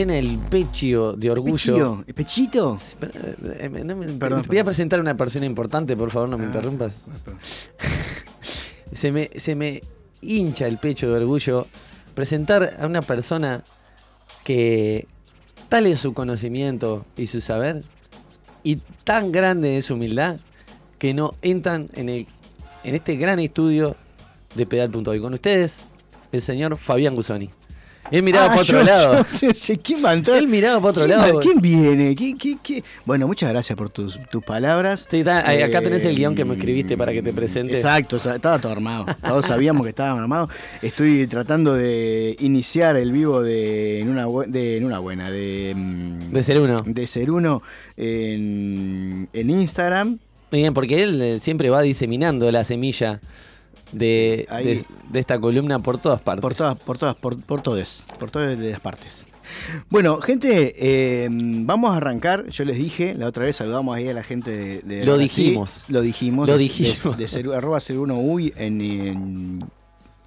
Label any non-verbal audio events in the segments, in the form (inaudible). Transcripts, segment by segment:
Llena el pecho de orgullo. ¿El ¿Pechito? Eh, no me- Perdón, voy a presentar a una persona importante, por favor, no me Ah, interrumpas. (laughs) Se me, se me hincha el pecho de orgullo presentar a una persona que tal es su conocimiento y su saber y tan grande es su humildad que no entran en, el, en este gran estudio de Pedal.hoy. Con ustedes, el señor Fabián Gusoni. Él miraba Ah, para otro yo- lado. yo sé quién va a entrar. Él miraba para otro ¿Quién lado. va- ¿Quién viene? ¿Qué, qué, qué? Bueno, muchas gracias por tus, tus palabras. Sí, está- acá tenés el Eh, guion que me escribiste para que te presente. Exacto, estaba todo armado. Todos sabíamos que estaba armado. Estoy tratando de iniciar el vivo de en una, de, en una buena, de, mm, De ser uno. de ser uno en, en Instagram. Muy bien, porque él eh, siempre va diseminando la semilla de, Sí, ahí- de- de esta columna por todas partes. Por todas, por todas, por, por todes, por todas de las partes. Bueno, gente, eh, vamos a arrancar. Yo les dije, la otra vez saludamos ahí a la gente de. de Lo dijimos. lo dijimos. Lo de- dijimos. De, de ser- arroba ser uno uy en, en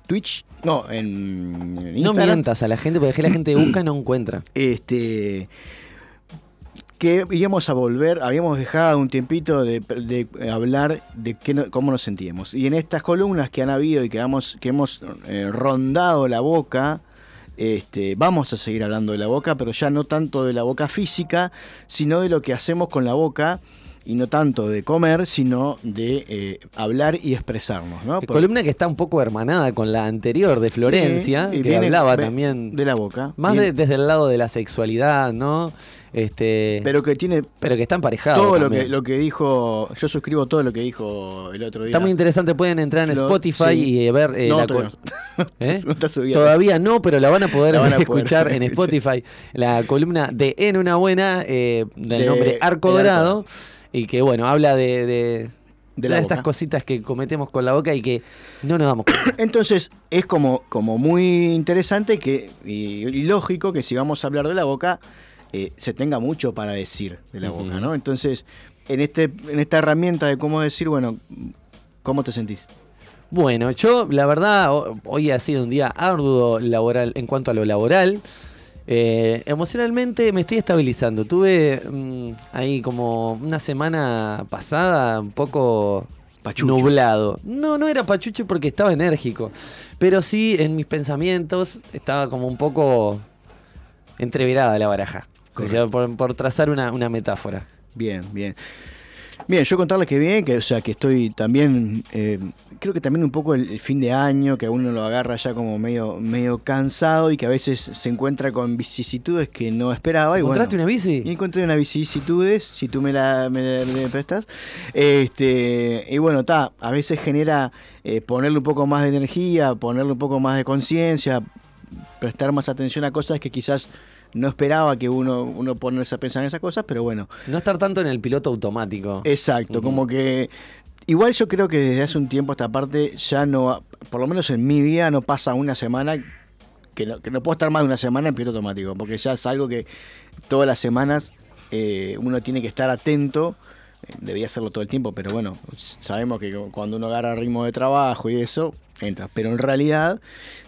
Twitch. No, en, en No Instagram. mientas a la gente, porque la gente busca y no encuentra. Este. Que íbamos a volver, habíamos dejado un tiempito de, hablar de cómo nos sentíamos. Y en estas columnas que han habido y que, hemos- que hemos eh, rondado la boca, este, vamos a seguir hablando de la boca, pero ya no tanto de la boca física, sino de lo que hacemos con la boca. Y no tanto de comer, sino de eh, hablar y expresarnos. ¿no? Columna que está un poco hermanada con la anterior de Florencia, Sí, y que viene- hablaba ve- también de la boca. más de- desde el lado de la sexualidad, ¿no? Este, pero, pero que tiene que está emparejado. todo lo que, lo que dijo, yo suscribo todo lo que dijo el otro día. Está muy interesante, pueden entrar en Spotify sí. y eh, ver eh, No, la todavía (laughs) ¿Eh? no está subida. Todavía no, pero la van a poder van a escuchar en. Spotify. La columna de En una buena, eh, del De- nombre Arco Dorado, Arco. Y que bueno, habla de, de, De la estas cositas que cometemos con la boca y que no nos damos cuenta. (coughs) Entonces es como, como muy interesante que, y, y lógico que si vamos a hablar de la boca, eh, se tenga mucho para decir de la boca, ¿no? Entonces, en, este, en esta herramienta de cómo decir, bueno, ¿cómo te sentís? Bueno, yo la verdad ho- hoy ha sido un día arduo laboral en cuanto a lo laboral. Eh, emocionalmente me estoy estabilizando. Tuve mm, ahí como una semana pasada un poco Pachucho. nublado. No, no era pachucho porque estaba enérgico. Pero sí en mis pensamientos estaba como un poco entreverada la baraja. O sea, por, por trazar una, una metáfora. Bien, bien. Bien, yo contarles que bien, que o sea que estoy también, eh, creo que también un poco el, el fin de año, que a uno lo agarra ya como medio, medio cansado y que a veces se encuentra con vicisitudes que no esperaba. Y bueno, ¿Encontraste una bici? Y encontré unas vicisitudes, si tú me la, me me prestas. Este, y bueno, está, a veces genera eh, ponerle un poco más de energía, ponerle un poco más de conciencia, prestar más atención a cosas que quizás no esperaba que uno, uno ponerse a pensar en esas cosas, pero bueno, No estar tanto en el piloto automático. exacto, como que... Igual yo creo que desde hace un tiempo esta parte ya no, por lo menos en mi vida no pasa una semana que no, que no puedo estar más de una semana en piloto automático, porque ya es algo que todas las semanas eh, uno tiene que estar atento debería hacerlo todo el tiempo, pero bueno, sabemos que cuando uno agarra ritmo de trabajo y eso, entra. Pero en realidad,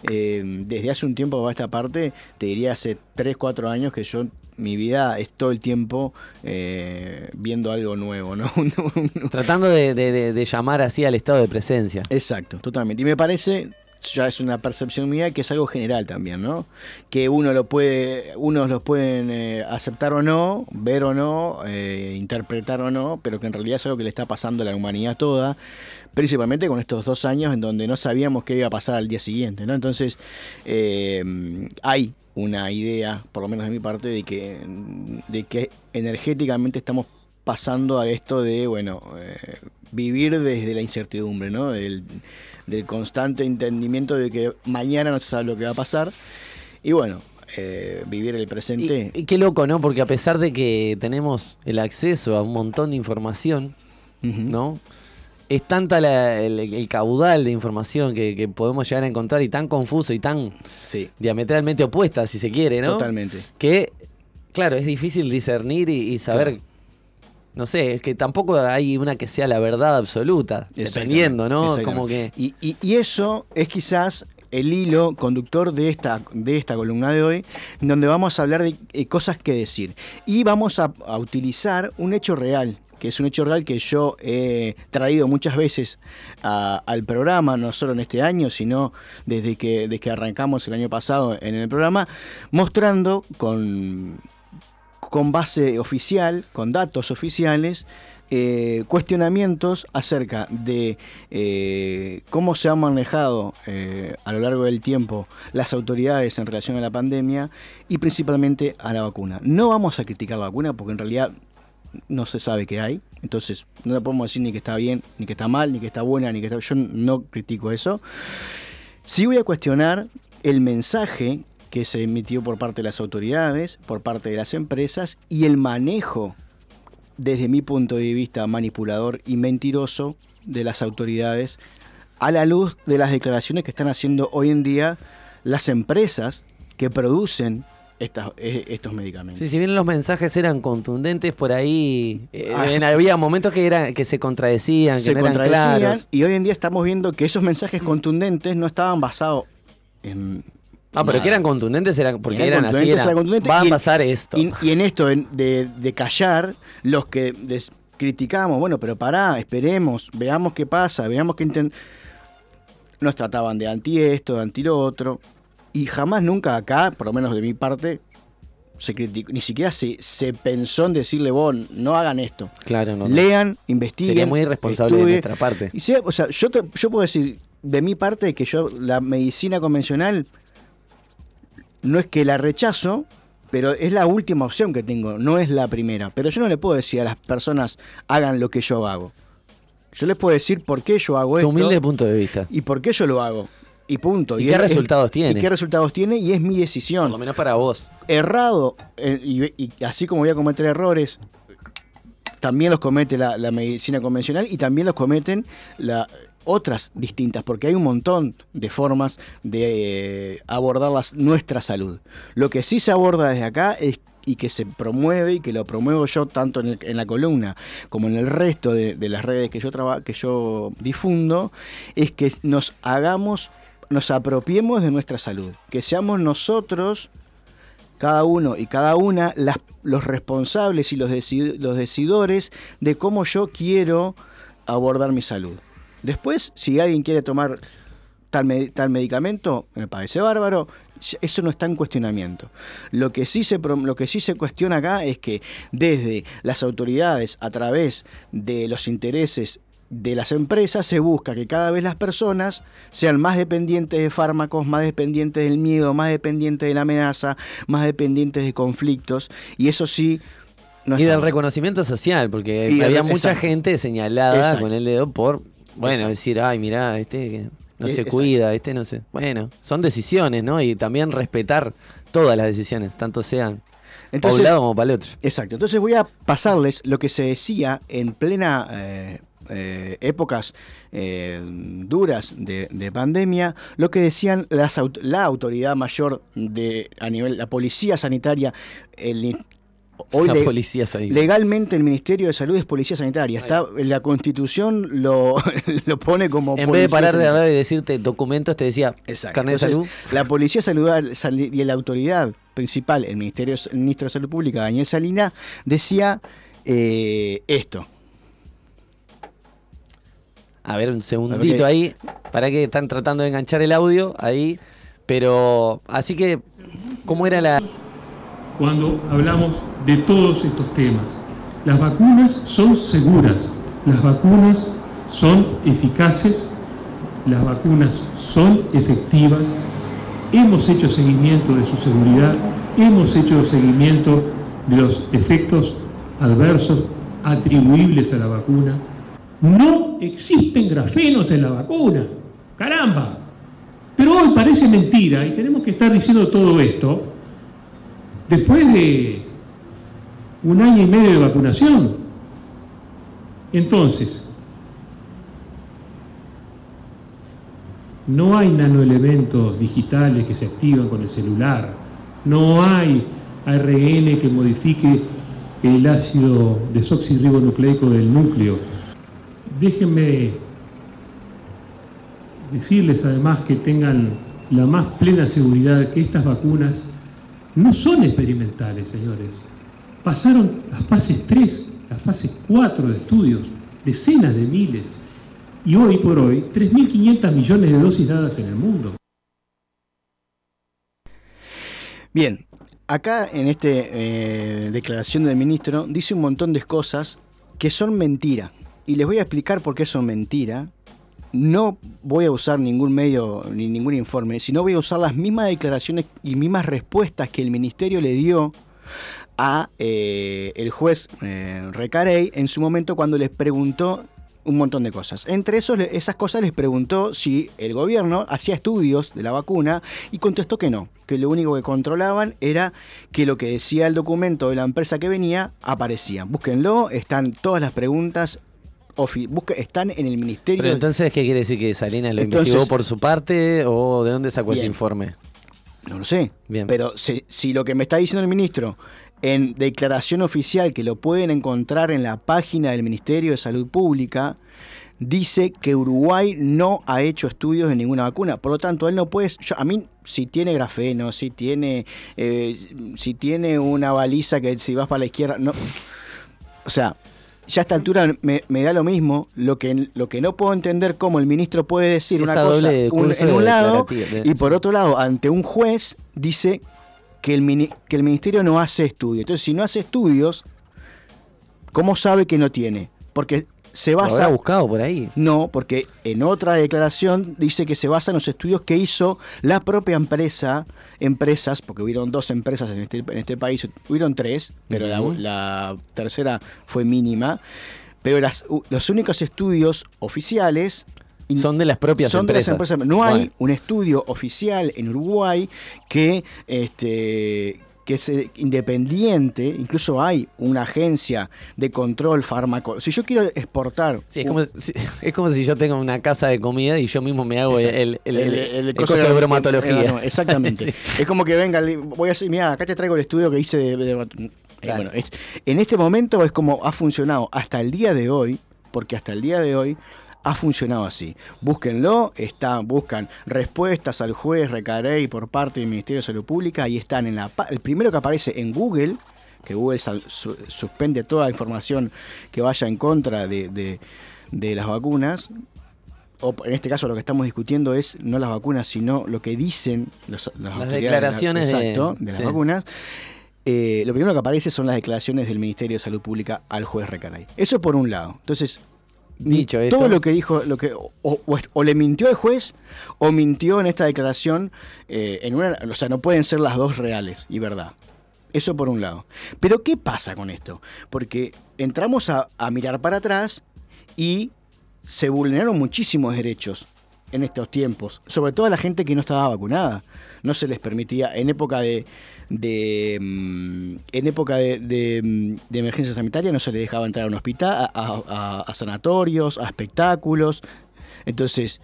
eh, desde hace un tiempo a esta parte, te diría hace 3, 4 años que yo mi vida es todo el tiempo eh, viendo algo nuevo, ¿no? (laughs) Tratando de, de, llamar así al estado de presencia. Exacto, totalmente. Y me parece ya es una percepción mía que es algo general también, ¿no? Que uno lo puede, unos los pueden eh, aceptar o no, ver o no, eh, interpretar o no, pero que en realidad es algo que le está pasando a la humanidad toda, principalmente con estos dos años en donde no sabíamos qué iba a pasar al día siguiente, ¿no? Entonces, eh, hay una idea, por lo menos de mi parte, de que, de que energéticamente estamos pasando a esto de, bueno, vivir desde la incertidumbre, ¿no? Del constante entendimiento de que mañana no se sabe lo que va a pasar. Y bueno, eh, vivir el presente. Y, qué loco, ¿no? Porque a pesar de que tenemos el acceso a un montón de información, ¿no? Es tanta el, caudal de información que, podemos llegar a encontrar y tan confuso y tan diametralmente opuesta, si se quiere, ¿no? Totalmente. Que, claro, es difícil discernir y, saber no sé, es que tampoco hay una que sea la verdad absoluta, dependiendo, ¿no? Como que... Y, y, eso es quizás el hilo conductor de esta, de esta columna de hoy, donde vamos a hablar de eh, cosas que decir. Y vamos a, utilizar un hecho real, que es un hecho real que yo he traído muchas veces al programa, no solo en este año, sino desde que, desde que arrancamos el año pasado en el programa, mostrando con con base oficial, con datos oficiales, eh, cuestionamientos acerca de eh, cómo se han manejado eh, a lo largo del tiempo las autoridades en relación a la pandemia y principalmente a la vacuna. No vamos a criticar la vacuna porque en realidad no se sabe qué hay, entonces no le podemos decir ni que está bien, ni que está mal, ni que está buena, ni que está... Yo no critico eso. Sí voy a cuestionar el mensaje que se emitió por parte de las autoridades, por parte de las empresas y el manejo, desde mi punto de vista manipulador y mentiroso, de las autoridades a la luz de las declaraciones que están haciendo hoy en día las empresas que producen e, estos medicamentos. Sí, si bien los mensajes eran contundentes, por ahí eh, ah. había momentos que, era, que se contradecían, que no eran claros. Y hoy en día estamos viendo que esos mensajes contundentes no estaban basados en Ah, pero que eran contundentes eran porque eran, así. va a pasar esto. Y, en esto de, callar, los que criticamos, bueno, pero pará, esperemos, veamos qué pasa, veamos qué Nos trataban de anti esto, de anti lo otro. Y jamás nunca acá, por lo menos de mi parte, se criticó, ni siquiera se, se pensó en decirle, vos, no hagan esto. Claro, no. Lean, investiguen. Sería muy irresponsable de nuestra parte. Y o sea, yo, yo puedo decir, de mi parte, que yo, la medicina convencional no es que la rechazo, pero es la última opción que tengo, no es la primera. Pero yo no le puedo decir a las personas hagan lo que yo hago. Yo les puedo decir por qué yo hago esto. Tu humilde punto de vista. Y por qué yo lo hago. Y punto. ¿Y, qué resultados tiene? Y qué resultados tiene y es mi decisión. Por lo menos para vos. Errado, eh, y, así como voy a cometer errores, también los comete la, la medicina convencional y también los cometen la, otras distintas, porque hay un montón de formas de eh, abordar nuestra salud. Lo que sí se aborda desde acá es y que se promueve y que lo promuevo yo tanto en, la columna como en el resto de, las redes que yo, que yo difundo, es que nos hagamos, nos apropiemos de nuestra salud, que seamos nosotros, cada uno y cada una, los responsables y los, los decidores de cómo yo quiero abordar mi salud. Después, si alguien quiere tomar tal, tal medicamento, me parece bárbaro, eso no está en cuestionamiento. Lo que, sí se, lo que sí se cuestiona acá es que desde las autoridades, a través de los intereses de las empresas, se busca que cada vez las personas sean más dependientes de fármacos, más dependientes del miedo, más dependientes de la amenaza, más dependientes de conflictos, y eso sí... y del reconocimiento social, porque había mucha gente señalada con el dedo por bueno, decir, ay, mirá, este no se cuida, este no sé. Bueno, son decisiones, ¿no? Y también respetar todas las decisiones, tanto sean Entonces, un lado como para el otro. Exacto. Entonces voy a pasarles lo que se decía en plena eh, eh, épocas eh, duras de, pandemia, lo que decían la autoridad mayor de a nivel, la policía sanitaria, el Hoy La policía sanitaria. legalmente el Ministerio de Salud es policía sanitaria. Está, la constitución lo, (laughs) lo pone como En vez de policía parar de hablar y decirte documentos, te decía Exacto. carnet de salud. La policía saludar sal- y la autoridad principal, el Ministerio, el ministro de Salud Pública, Daniel Salina, decía eh, esto. A ver, un ver segundito ahí. Para que están tratando de enganchar el audio ahí. Pero, así que, ¿cómo era la. Cuando hablamos de todos estos temas. Las vacunas son seguras, las vacunas son eficaces, las vacunas son efectivas, hemos hecho seguimiento de su seguridad, hemos hecho seguimiento de los efectos adversos atribuibles a la vacuna. No existen grafenos en la vacuna, caramba. Pero hoy parece mentira y tenemos que estar diciendo todo esto después de un año y medio de vacunación. Entonces, no hay nanoelementos digitales que se activan con el celular, no hay ARN que modifique el ácido desoxirribonucleico del núcleo. Déjenme decirles además que tengan la más plena seguridad que estas vacunas no son experimentales, señores. Pasaron las fases 3, las fases 4 de estudios, decenas de miles, y hoy por hoy 3.500 millones de dosis dadas en el mundo. Bien, acá en esta declaración del ministro dice un montón de cosas que son mentira. Y les voy a explicar por qué son mentira. No voy a usar ningún medio ni ningún informe, sino voy a usar las mismas declaraciones y mismas respuestas que el ministerio le dio a eh, el juez eh, Recarey en su momento cuando les preguntó un montón de cosas. Entre esos, esas cosas les preguntó si el gobierno hacía estudios de la vacuna y contestó que no, que lo único que controlaban era que lo que decía el documento de la empresa que venía aparecía. Búsquenlo, están todas las preguntas, busque- están en el ministerio. Pero entonces, ¿qué quiere decir? ¿Que Salinas lo Entonces- investigó por su parte o de dónde sacó ese informe? No lo sé. Bien. Pero si, si lo que me está diciendo el ministro en declaración oficial, que lo pueden encontrar en la página del Ministerio de Salud Pública, dice que Uruguay no ha hecho estudios de ninguna vacuna. Por lo tanto, él no puede... yo- a mí, si tiene grafeno, si tiene, eh, si tiene una baliza que si vas para la izquierda... no O sea, ya a esta altura me, me da lo mismo. Lo que, lo que no puedo entender cómo el ministro puede decir Esa una cosa un- en un lado de- y por otro lado, ante un juez, dice que el, mini- que el ministerio no hace estudios. Entonces, si no hace estudios, ¿cómo sabe que no tiene? Porque se ¿Lo habrá basa... buscado por ahí? No, porque en otra declaración dice que se basa en los estudios que hizo la propia empresa, empresas, porque hubieron dos empresas en este, en este país, hubieron tres, pero la- tercera fue mínima, pero las, los únicos estudios oficiales Son de las propias son de las empresas. empresas. No hay Bueno. un estudio oficial en Uruguay que, este, que es eh, independiente. Incluso hay una agencia de control fármaco. Si yo quiero exportar. Sí, es un- como, si, (laughs) es como si yo tengo una casa de comida y yo mismo me hago Exacto. el, el, el, el coso de bromatología. no, exactamente. (laughs) Sí. Es como que venga, voy a decir, mira, acá te traigo el estudio que hice de. de- eh, Claro. bueno, es- en este momento es como ha funcionado hasta el día de hoy, porque hasta el día de hoy ha funcionado así. Búsquenlo, está, buscan respuestas al juez Recarey por parte del Ministerio de Salud Pública y están en la el primero que aparece en Google, que Google su- suspende toda información que vaya en contra de, de- de las vacunas, o en este caso lo que estamos discutiendo es no las vacunas, sino lo que dicen los- las, autoridades declaraciones de- exacto, de, las sí. vacunas. Eh, lo primero que aparece son las declaraciones del Ministerio de Salud Pública al juez Recaray. Eso por un lado. Entonces, Dicho todo lo que dijo, lo que o, o- o le mintió al juez o mintió en esta declaración, eh, en una, o sea, no pueden ser las dos reales y verdad. Eso por un lado. Pero ¿qué pasa con esto? Porque entramos a, a mirar para atrás y se vulneraron muchísimos derechos en estos tiempos, sobre todo a la gente que no estaba vacunada. No se les permitía, en época de, de mm, en época de, de, mm, de emergencia sanitaria no se les dejaba entrar a un hospital, a, sanatorios, a espectáculos. Entonces,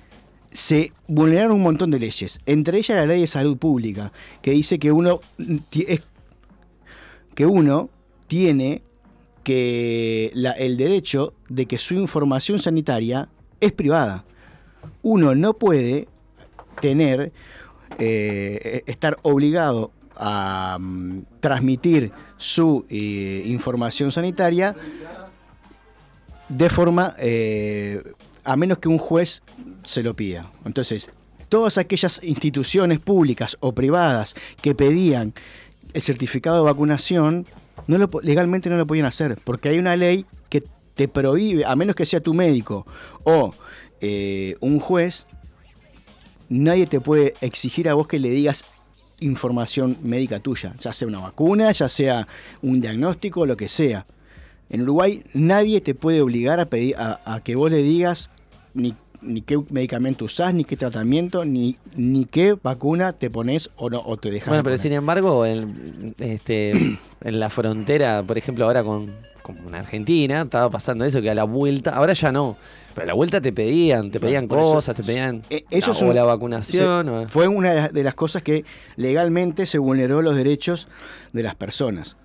se vulneraron un montón de leyes, entre ellas la ley de salud pública, que dice que uno, que uno tiene que la- el derecho de que su información sanitaria es privada. Uno no puede tener, eh, estar obligado a mm, transmitir su eh, información sanitaria de forma, eh, a menos que un juez se lo pida. Entonces, todas aquellas instituciones públicas o privadas que pedían el certificado de vacunación, no lo, legalmente no lo podían hacer, porque hay una ley que te prohíbe, a menos que sea tu médico o eh, un juez, nadie te puede exigir a vos que le digas información médica tuya, ya sea una vacuna, ya sea un diagnóstico, lo que sea. En Uruguay nadie te puede obligar a, pedir, a, a que vos le digas ni, ni qué medicamento usás, ni qué tratamiento, ni, ni qué vacuna te pones o, no, o te dejas. Bueno, de pero sin embargo, en, este, en la frontera, por ejemplo, ahora con, con Argentina, estaba pasando eso, que a la vuelta, ahora ya no, pero a la vuelta te pedían, te pedían por eso- cosas, te pedían Eh, eso la, o vacunación. O- Fue una de las- cosas que legalmente se vulneró los derechos de las personas.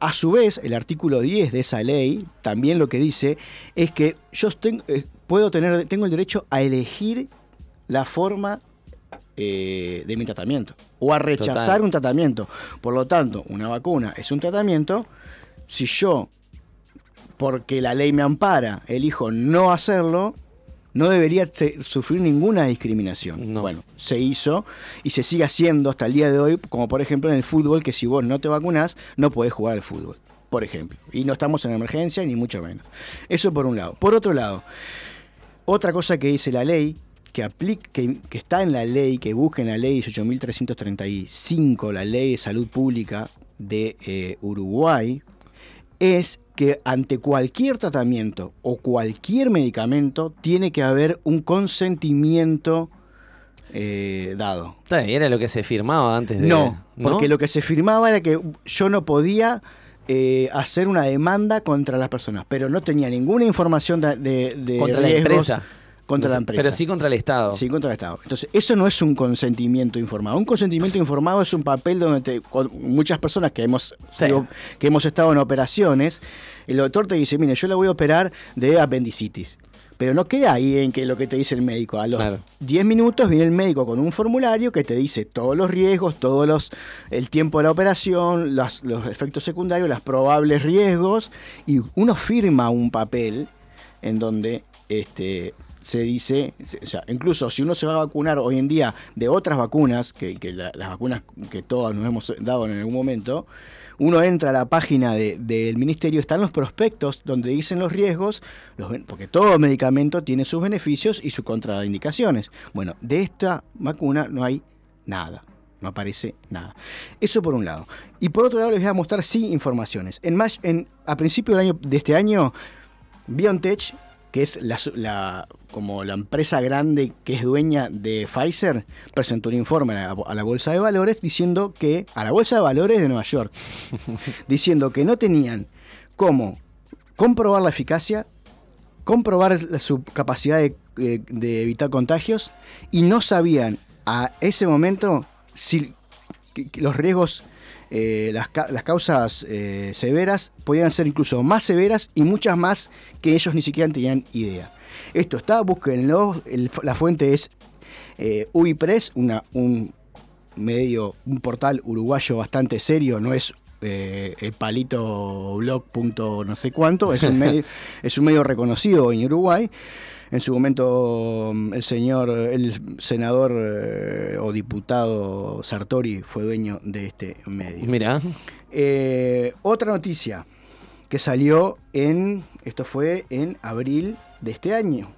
A su vez, el artículo 10 de esa ley también lo que dice es que yo ten- eh, puedo tener, tengo el derecho a elegir la forma eh, de mi tratamiento o a rechazar Total. un tratamiento. Por lo tanto, una vacuna es un tratamiento. Si yo, porque la ley me ampara, elijo no hacerlo, no debería sufrir ninguna discriminación. No. Bueno, se hizo y se sigue haciendo hasta el día de hoy, como por ejemplo en el fútbol, que si vos no te vacunás, no podés jugar al fútbol, por ejemplo. Y no estamos en emergencia, ni mucho menos. Eso por un lado. Por otro lado, otra cosa que dice la ley, que, aplica, que, que está en la ley, que busca en la ley 18.335, la ley de salud pública de eh, Uruguay, es que ante cualquier tratamiento o cualquier medicamento tiene que haber un consentimiento eh, dado. Era lo que se firmaba antes de. No, porque lo que se firmaba era que yo no podía eh, hacer una demanda contra las personas, pero no tenía ninguna información de, de- de Contra la empresa. Contra No la empresa. Pero sí contra el Estado. Sí, contra el Estado. Entonces, eso no es un consentimiento informado. Un consentimiento informado es un papel donde te- muchas personas que hemos, Sí. sido- que hemos estado en operaciones, el doctor te dice, mire, yo le voy a operar de apendicitis. Pero no queda ahí en que lo que te dice el médico. A los Claro. 10 minutos viene el médico con un formulario que te dice todos los riesgos, todos los el tiempo de la operación, los efectos secundarios, los probables riesgos, y uno firma un papel en donde este, se dice, o sea, incluso si uno se va a vacunar hoy en día de otras vacunas, que, que la- las vacunas que todas nos hemos dado en algún momento, uno entra a la página de- del ministerio, están los prospectos donde dicen los riesgos, porque todo medicamento tiene sus beneficios y sus contraindicaciones. Bueno, de esta vacuna no hay nada. No aparece nada. Eso por un lado. Y por otro lado les voy a mostrar sí informaciones. En, en a principio del año, de este año, BioNTech, que es la, la- como la empresa grande que es dueña de Pfizer, presentó un informe a la, a la Bolsa de Valores diciendo que, a la Bolsa de Valores de Nueva York, (laughs) diciendo que no tenían cómo comprobar la eficacia, comprobar la- su capacidad de, de- de evitar contagios y no sabían a ese momento si los riesgos, eh, las, las causas eh, severas podían ser incluso más severas y muchas más que ellos ni siquiera tenían idea. Esto está, búsquenlo, el- la fuente es eh, Ubipress, una, un medio, un portal uruguayo bastante serio, no es eh, el palito blog punto no sé cuánto, es un (laughs) medio, es un medio reconocido en Uruguay. En su momento mm, el señor, el senador eh, o diputado Sartori fue dueño de este medio. Mira. Eh, otra noticia que salió en, esto fue en abril de este año.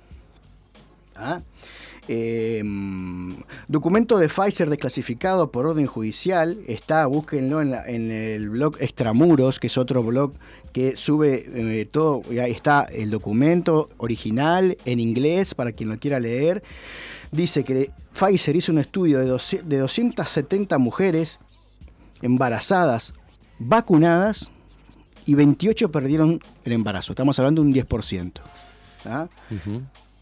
¿Ah? Eh, mm, documento de Pfizer desclasificado por orden judicial. Está, búsquenlo en, la- en el blog Extramuros, que es otro blog que sube eh, todo. Ahí está el documento original en inglés para quien lo quiera leer. Dice que Pfizer hizo un estudio de, 200 de 270 mujeres embarazadas vacunadas y 28 perdieron el embarazo. Estamos hablando de un 10%. ¿ah?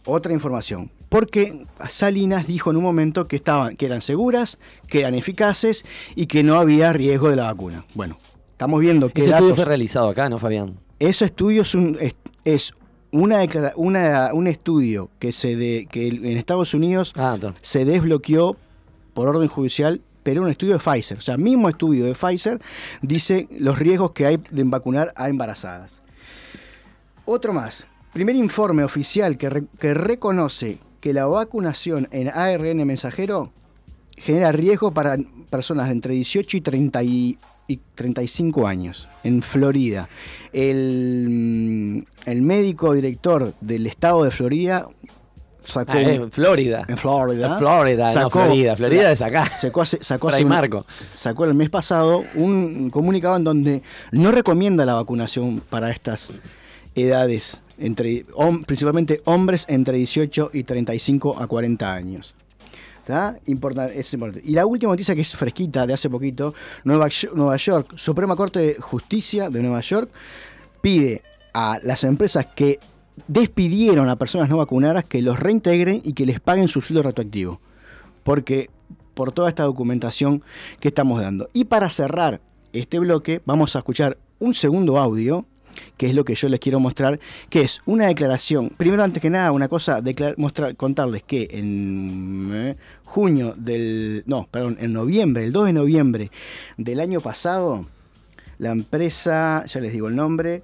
Otra información. Porque Salinas dijo en un momento que, estaban, que eran seguras, que eran eficaces y que no había riesgo de la vacuna. Bueno, estamos viendo que Ese estudio fue realizado acá, ¿no, Fabián? ese estudio es un, es, es una, una- un estudio que, se de, que en Estados Unidos Ah, se desbloqueó por orden judicial, pero un estudio de Pfizer. O sea, mismo estudio de Pfizer dice los riesgos que hay de vacunar a embarazadas. Otro más. Primer informe oficial que, re- que reconoce que la vacunación en ARN mensajero genera riesgo para personas de entre 18 y 30 y, y 35 años en Florida. El, mm, el médico director del estado de Florida sacó Ah, en Florida. en Florida. En Florida, no Sacó- Florida. Florida es acá. Sacó, sacó, Fray Marco. sacó el mes pasado un comunicado en donde no recomienda la vacunación para estas edades, entre, principalmente hombres entre 18 y 35 a 40 años. ¿Está? Importa- es importante. Y la última noticia que es fresquita de hace poquito, Nueva York, Suprema Corte de Justicia de Nueva York pide a las empresas que despidieron a personas no vacunadas que los reintegren y que les paguen su sueldo retroactivo. Porque por toda esta documentación que estamos dando. Y para cerrar este bloque, vamos a escuchar un segundo audio, que es lo que yo les quiero mostrar, que es una declaración. Primero, antes que nada, una cosa, mostrar, contarles que en eh, junio del. No, perdón, en noviembre, el 2 de noviembre del año pasado, la empresa, ya les digo el nombre,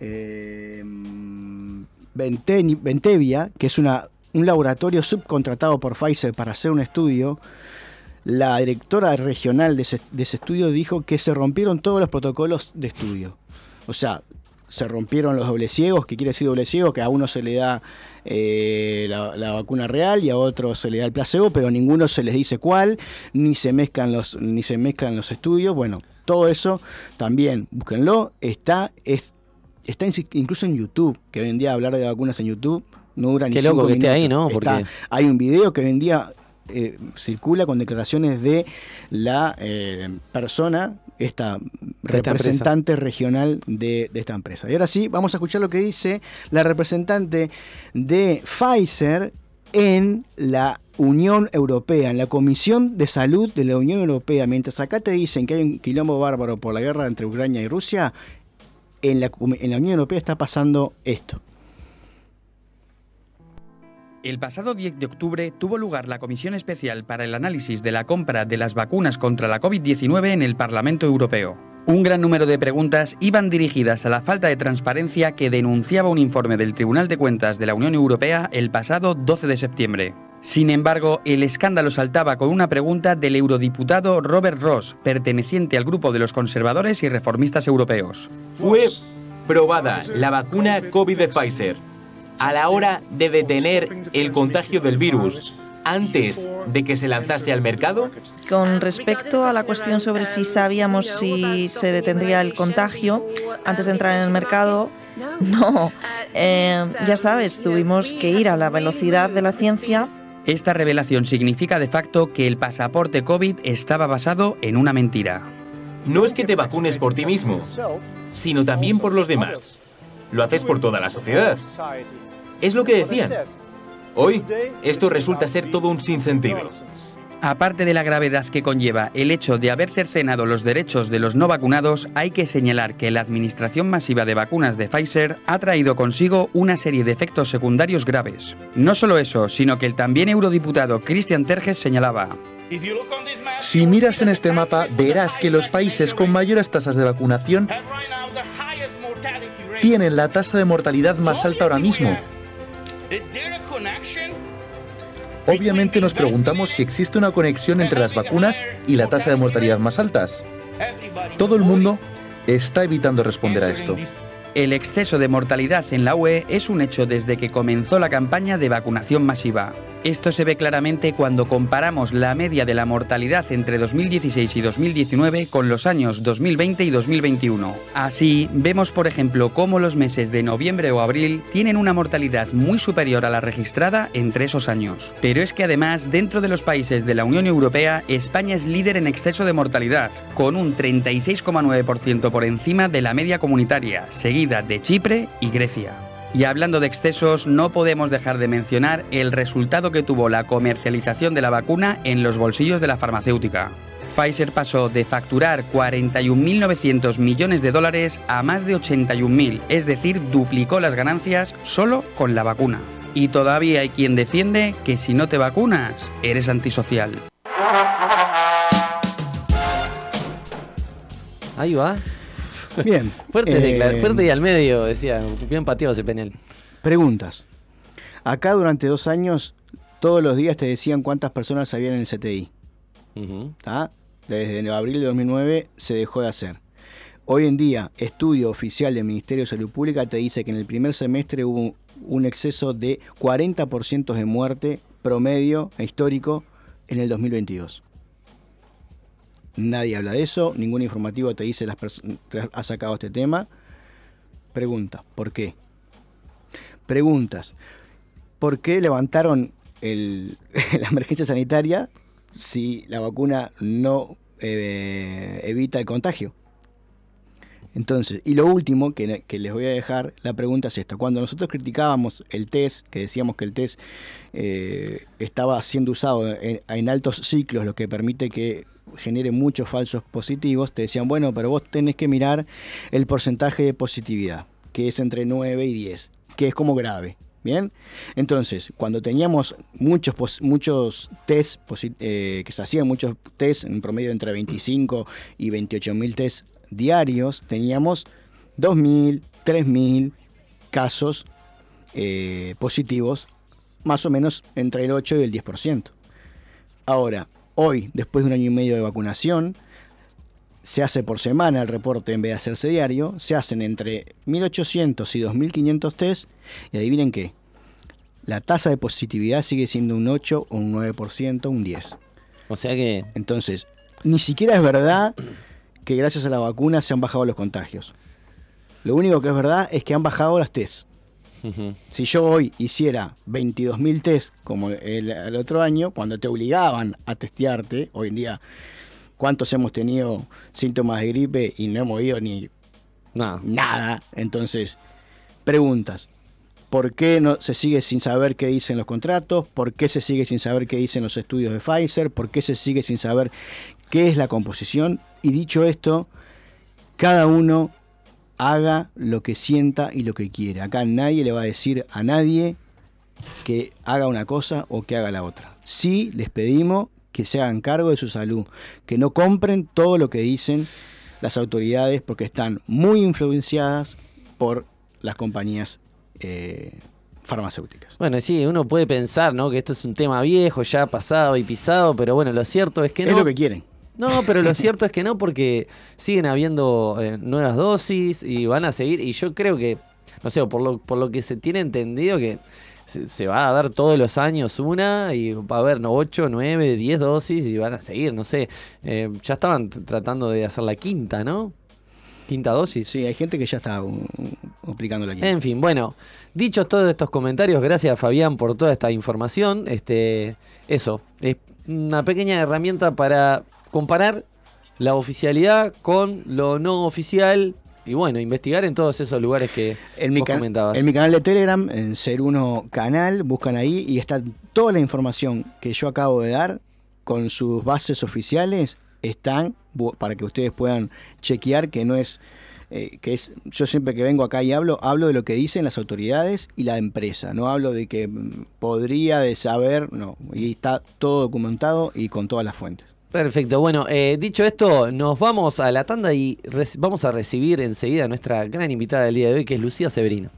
eh, Ventevia, que es una, un laboratorio subcontratado por Pfizer para hacer un estudio, la directora regional de de ese estudio dijo que se rompieron todos los protocolos de estudio. O sea, se rompieron los doble ciegos, que quiere decir doble ciego, que a uno se le da eh, la, la vacuna real y a otro se le da el placebo, pero a ninguno se les dice cuál, ni se mezclan los, ni se mezclan los estudios. Bueno, todo eso también, búsquenlo, está, es, está in- incluso en YouTube, que hoy en día hablar de vacunas en YouTube no dura ni Qué loco cinco que esté ahí. ¿no? Está- Porque- hay un video que hoy en día eh, circula con declaraciones de la eh, persona, esta esta representante regional de, de esta empresa. Y ahora sí, vamos a escuchar lo que dice la representante de Pfizer en la Unión Europea, en la Comisión de Salud de la Unión Europea. Mientras acá te dicen que hay un quilombo bárbaro por la guerra entre Ucrania y Rusia, en la, com- en la Unión Europea está pasando esto. El pasado 10 de octubre tuvo lugar la Comisión Especial para el Análisis de la Compra de las Vacunas contra la COVID-19 en el Parlamento Europeo. Un gran número de preguntas iban dirigidas a la falta de transparencia que denunciaba un informe del Tribunal de Cuentas de la Unión Europea el pasado 12 de septiembre. Sin embargo, el escándalo saltaba con una pregunta del eurodiputado Robert Ross, perteneciente al grupo de los conservadores y reformistas europeos. Fue probada la vacuna COVID de Pfizer a la hora de detener el contagio del virus antes de que se lanzase al mercado? Con respecto a la cuestión sobre si sabíamos si se detendría el contagio antes de entrar en el mercado, (laughs) no. Eh, ya sabes, tuvimos que ir a la velocidad de la ciencia. Esta revelación significa de facto que el pasaporte COVID estaba basado en una mentira. No es que te vacunes por ti mismo, sino también por los demás. Lo haces por toda la sociedad. Es lo que decían. Hoy, esto resulta ser todo un sinsentido. Aparte de la gravedad que conlleva el hecho de haber cercenado los derechos de los no vacunados, hay que señalar que la administración masiva de vacunas de Pfizer ha traído consigo una serie de efectos secundarios graves. No solo eso, sino que el también eurodiputado Christian Terges señalaba, Si miras en este mapa, verás que los países con mayores tasas de vacunación tienen la tasa de mortalidad más alta ahora mismo. Obviamente nos preguntamos si existe una conexión entre las vacunas y la tasa de mortalidad más altas. Todo el mundo está evitando responder a esto. El exceso de mortalidad en la UE es un hecho desde que comenzó la campaña de vacunación masiva. Esto se ve claramente cuando comparamos la media de la mortalidad entre 2016 y 2019 con los años 2020 y 2021. Así, vemos por ejemplo cómo los meses de noviembre o abril tienen una mortalidad muy superior a la registrada entre esos años. Pero es que además, dentro de los países de la Unión Europea, España es líder en exceso de mortalidad, con un 36,9% por encima de la media comunitaria, de Chipre y Grecia. Y hablando de excesos, no podemos dejar de mencionar el resultado que tuvo la comercialización de la vacuna en los bolsillos de la farmacéutica. Pfizer pasó de facturar 41.900 millones de dólares a más de 81.000, es decir, duplicó las ganancias solo con la vacuna. Y todavía hay quien defiende que si no te vacunas, eres antisocial. Ahí va. Bien. (laughs) Fuerte, Eh, y al medio, decía. Bien pateado ese penal. Preguntas. Acá durante dos años, todos los días te decían cuántas personas había en el CTI. ¿tá? Desde abril de 2009 se dejó de hacer. Hoy en día, estudio oficial del Ministerio de Salud Pública te dice que en el primer semestre hubo un exceso de 40% de muerte promedio e histórico en el 2022. Nadie habla de eso, ningún informativo te dice las ha sacado este tema. Pregunta, ¿por qué? Preguntas, ¿por qué levantaron (laughs) la emergencia sanitaria si la vacuna no eh, evita el contagio? Entonces, y lo último que, les voy a dejar, la pregunta es esta. Cuando nosotros criticábamos el test, que decíamos que el test eh, estaba siendo usado en, altos ciclos, lo que permite que genere muchos falsos positivos, te decían, bueno, pero vos tenés que mirar el porcentaje de positividad, que es entre 9 y 10, que es como grave. Bien, entonces, cuando teníamos muchos, muchos test, eh, que se hacían muchos test, en promedio entre 25 y 28 mil test diarios, teníamos 2.000, 3.000 casos eh, positivos, más o menos entre el 8 y el 10%. Ahora, hoy, después de un año y medio de vacunación, se hace por semana el reporte en vez de hacerse diario, se hacen entre 1.800 y 2.500 test, y adivinen qué, la tasa de positividad sigue siendo un 8 o un 9%, un 10%. O sea que. Entonces, ni siquiera es verdad que gracias a la vacuna se han bajado los contagios. Lo único que es verdad es que han bajado las test. ujú. Si yo hoy hiciera 22.000 test como el, el otro año, cuando te obligaban a testearte, hoy en día, ¿cuántos hemos tenido síntomas de gripe y no hemos ido ni No. nada? Entonces, preguntas. ¿Por qué no se sigue sin saber qué dicen los contratos? ¿Por qué se sigue sin saber qué dicen los estudios de Pfizer? ¿Por qué se sigue sin saber qué es la composición? Y dicho esto, cada uno haga lo que sienta y lo que quiere. Acá nadie le va a decir a nadie que haga una cosa o que haga la otra. Sí les pedimos que se hagan cargo de su salud, que no compren todo lo que dicen las autoridades porque están muy influenciadas por las compañías eh, farmacéuticas. Bueno, sí, uno puede pensar, ¿no? Que esto es un tema viejo, ya pasado y pisado, pero bueno, lo cierto es que es no. lo que quieren. No, pero lo cierto es que no, porque siguen habiendo eh, nuevas dosis y van a seguir. Y yo creo que, no sé, por lo, por lo que se tiene entendido, que se, se va a dar todos los años una y va a haber no, 8, 9, 10 dosis y van a seguir, no sé. Eh, ya estaban tratando de hacer la quinta, ¿no? Quinta dosis. Sí, hay gente que ya está aplicando la quinta. En fin, bueno, dichos todos estos comentarios, gracias Fabián por toda esta información. Este, eso, es una pequeña herramienta para comparar la oficialidad con lo no oficial y bueno, investigar en todos esos lugares que En mi, vos comentabas. en mi canal de Telegram, en Ser Uno Canal, buscan ahí y está toda la información que yo acabo de dar con sus bases oficiales. Están para que ustedes puedan chequear que no es eh, que es yo siempre que vengo acá y hablo hablo de lo que dicen las autoridades y la empresa. No hablo de que mm, podría de saber no. Y está todo documentado y con todas las fuentes Perfecto, bueno, eh, dicho esto, nos vamos a la tanda y vamos a recibir enseguida a nuestra gran invitada del día de hoy, que es Lucía Severino.